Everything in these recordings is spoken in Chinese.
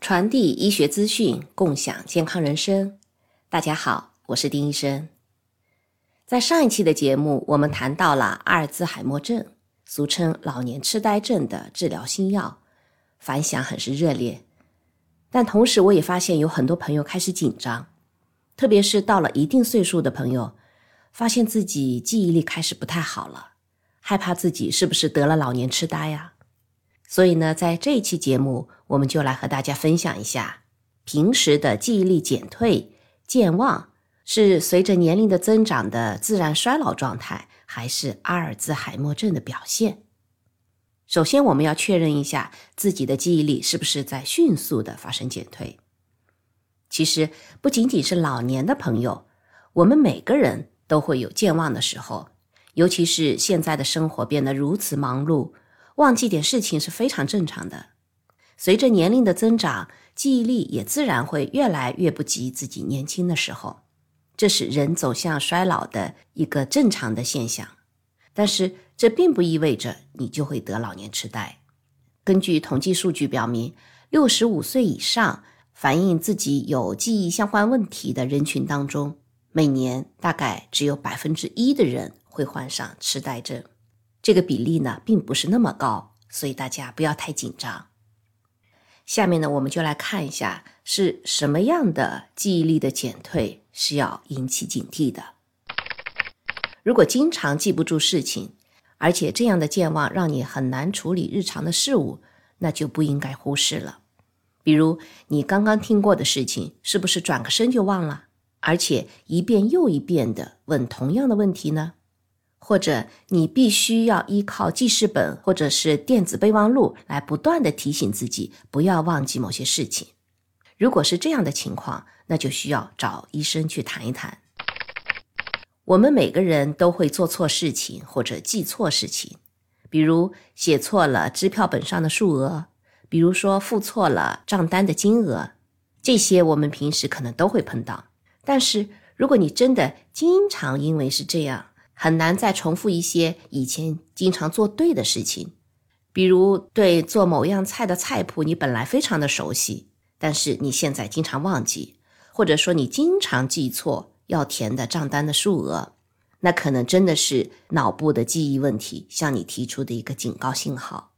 传递医学资讯，共享健康人生。大家好，我是丁医生。在上一期的节目，我们谈到了阿尔兹海默症，俗称老年痴呆症的治疗新药，反响很是热烈。但同时，我也发现有很多朋友开始紧张，特别是到了一定岁数的朋友，发现自己记忆力开始不太好了，害怕自己是不是得了老年痴呆呀？所以呢，在这一期节目，我们就来和大家分享一下平时的记忆力减退、健忘。是随着年龄的增长的自然衰老状态，还是阿尔兹海默症的表现？首先，我们要确认一下自己的记忆力是不是在迅速的发生减退。其实，不仅仅是老年的朋友，我们每个人都会有健忘的时候。尤其是现在的生活变得如此忙碌，忘记点事情是非常正常的。随着年龄的增长，记忆力也自然会越来越不及自己年轻的时候。这是人走向衰老的一个正常的现象，但是这并不意味着你就会得老年痴呆。根据统计数据表明，六十五岁以上反映自己有记忆相关问题的人群当中，每年大概只有百分之一的人会患上痴呆症。这个比例呢，并不是那么高，所以大家不要太紧张。下面呢，我们就来看一下是什么样的记忆力的减退。是要引起警惕的。如果经常记不住事情，而且这样的健忘让你很难处理日常的事物，那就不应该忽视了。比如你刚刚听过的事情，是不是转个身就忘了？而且一遍又一遍的问同样的问题呢？或者你必须要依靠记事本或者是电子备忘录来不断的提醒自己不要忘记某些事情？如果是这样的情况，那就需要找医生去谈一谈。我们每个人都会做错事情或者记错事情，比如写错了支票本上的数额，比如说付错了账单的金额，这些我们平时可能都会碰到。但是如果你真的经常因为是这样，很难再重复一些以前经常做对的事情，比如对做某样菜的菜谱你本来非常的熟悉，但是你现在经常忘记。或者说你经常记错要填的账单的数额，那可能真的是脑部的记忆问题向你提出的一个警告信号。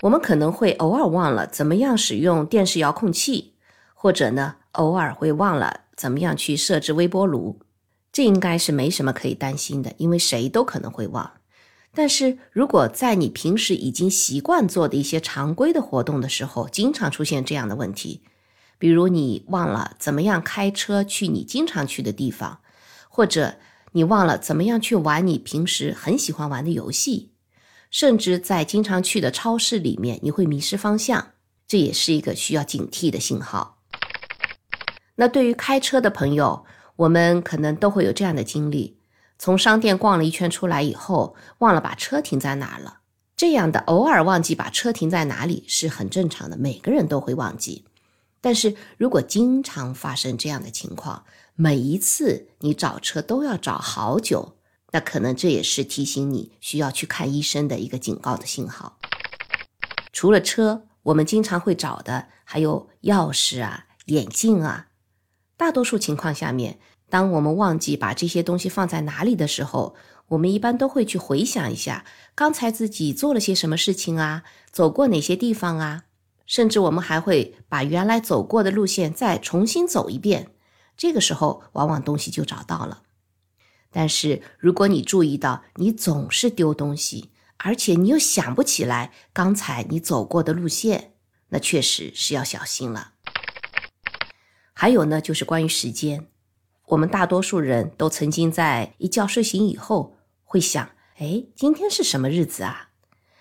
我们可能会偶尔忘了怎么样使用电视遥控器，或者呢偶尔会忘了怎么样去设置微波炉，这应该是没什么可以担心的，因为谁都可能会忘。但是如果在你平时已经习惯做的一些常规的活动的时候，经常出现这样的问题。比如你忘了怎么样开车去你经常去的地方，或者你忘了怎么样去玩你平时很喜欢玩的游戏，甚至在经常去的超市里面你会迷失方向，这也是一个需要警惕的信号。那对于开车的朋友，我们可能都会有这样的经历：从商店逛了一圈出来以后，忘了把车停在哪了。这样的偶尔忘记把车停在哪里是很正常的，每个人都会忘记。但是如果经常发生这样的情况，每一次你找车都要找好久，那可能这也是提醒你需要去看医生的一个警告的信号。除了车，我们经常会找的还有钥匙啊、眼镜啊。大多数情况下面，当我们忘记把这些东西放在哪里的时候，我们一般都会去回想一下刚才自己做了些什么事情啊，走过哪些地方啊。甚至我们还会把原来走过的路线再重新走一遍，这个时候往往东西就找到了。但是如果你注意到你总是丢东西，而且你又想不起来刚才你走过的路线，那确实是要小心了。还有呢，就是关于时间，我们大多数人都曾经在一觉睡醒以后会想：哎，今天是什么日子啊？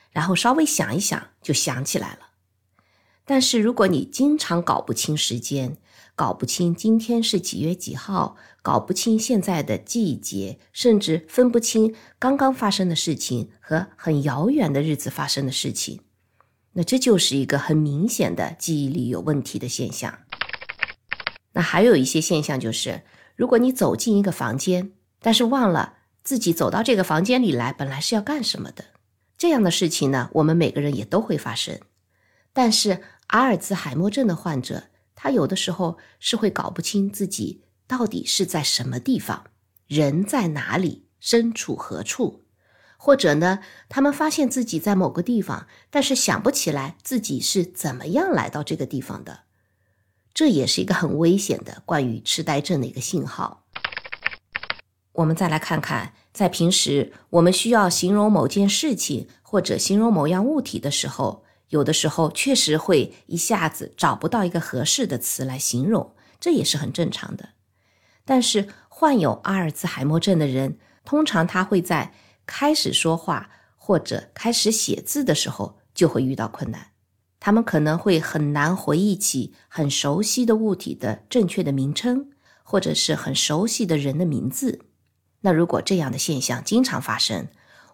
然后稍微想一想，就想起来了。但是，如果你经常搞不清时间，搞不清今天是几月几号，搞不清现在的季节，甚至分不清刚刚发生的事情和很遥远的日子发生的事情，那这就是一个很明显的记忆力有问题的现象。那还有一些现象就是，如果你走进一个房间，但是忘了自己走到这个房间里来，本来是要干什么的。这样的事情呢，我们每个人也都会发生。但是阿尔兹海默症的患者，他有的时候是会搞不清自己到底是在什么地方，人在哪里，身处何处，或者呢，他们发现自己在某个地方，但是想不起来自己是怎么样来到这个地方的。这也是一个很危险的关于痴呆症的一个信号。我们再来看看，在平时我们需要形容某件事情或者形容某样物体的时候，有的时候确实会一下子找不到一个合适的词来形容，这也是很正常的。但是患有阿尔茨海默症的人，通常他会在开始说话或者开始写字的时候就会遇到困难。他们可能会很难回忆起很熟悉的物体的正确的名称，或者是很熟悉的人的名字。那如果这样的现象经常发生，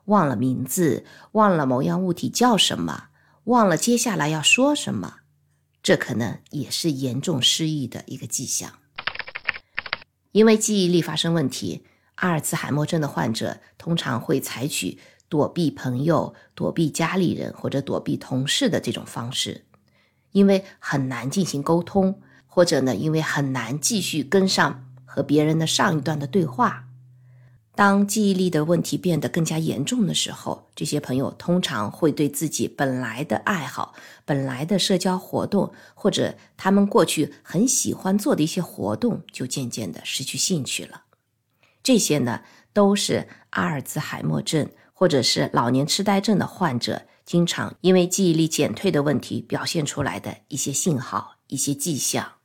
忘了名字，忘了某样物体叫什么，忘了接下来要说什么，这可能也是严重失忆的一个迹象。因为记忆力发生问题，阿尔茨海默症的患者通常会采取。躲避朋友、躲避家里人或者躲避同事的这种方式，因为很难进行沟通，或者呢，因为很难继续跟上和别人的上一段的对话。当记忆力的问题变得更加严重的时候，这些朋友通常会对自己本来的爱好、本来的社交活动，或者他们过去很喜欢做的一些活动，就渐渐的失去兴趣了。这些呢，都是阿尔兹海默症。或者是老年痴呆症的患者，经常因为记忆力减退的问题表现出来的一些信号、一些迹象，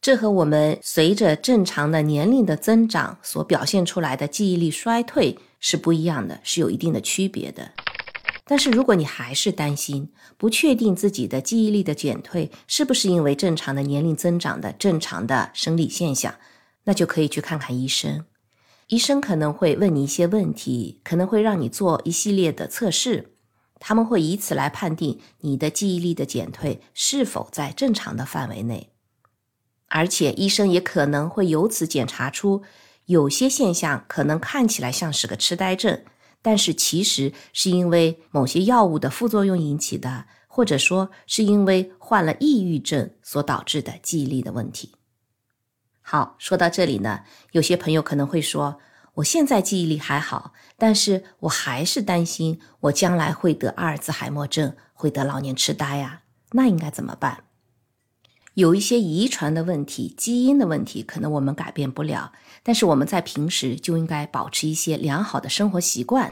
这和我们随着正常的年龄的增长所表现出来的记忆力衰退是不一样的，是有一定的区别的。但是如果你还是担心、不确定自己的记忆力的减退是不是因为正常的年龄增长的正常的生理现象，那就可以去看看医生。医生可能会问你一些问题，可能会让你做一系列的测试，他们会以此来判定你的记忆力的减退是否在正常的范围内，而且医生也可能会由此检查出有些现象可能看起来像是个痴呆症，但是其实是因为某些药物的副作用引起的，或者说是因为患了抑郁症所导致的记忆力的问题。好，说到这里呢，有些朋友可能会说，我现在记忆力还好，但是我还是担心我将来会得阿尔兹海默症，会得老年痴呆呀，那应该怎么办？有一些遗传的问题、基因的问题，可能我们改变不了，但是我们在平时就应该保持一些良好的生活习惯。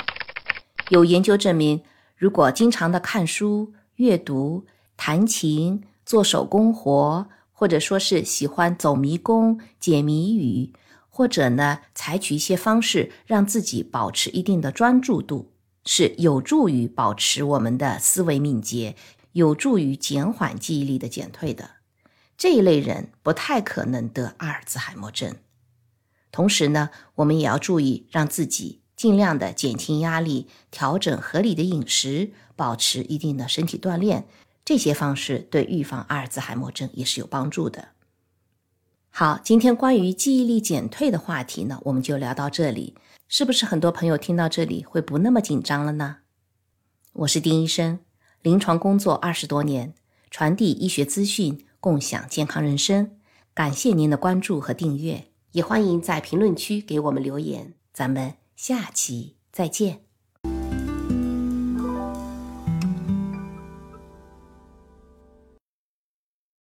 有研究证明，如果经常的看书、阅读、弹琴、做手工活。或者说是喜欢走迷宫、解谜语，或者呢，采取一些方式让自己保持一定的专注度，是有助于保持我们的思维敏捷，有助于减缓记忆力的减退的。这一类人不太可能得阿尔兹海默症。同时呢，我们也要注意，让自己尽量的减轻压力，调整合理的饮食，保持一定的身体锻炼。这些方式对预防阿尔兹海默症也是有帮助的。好，今天关于记忆力减退的话题呢，我们就聊到这里。是不是很多朋友听到这里会不那么紧张了呢？我是丁医生，临床工作二十多年，传递医学资讯，共享健康人生。感谢您的关注和订阅，也欢迎在评论区给我们留言。咱们下期再见。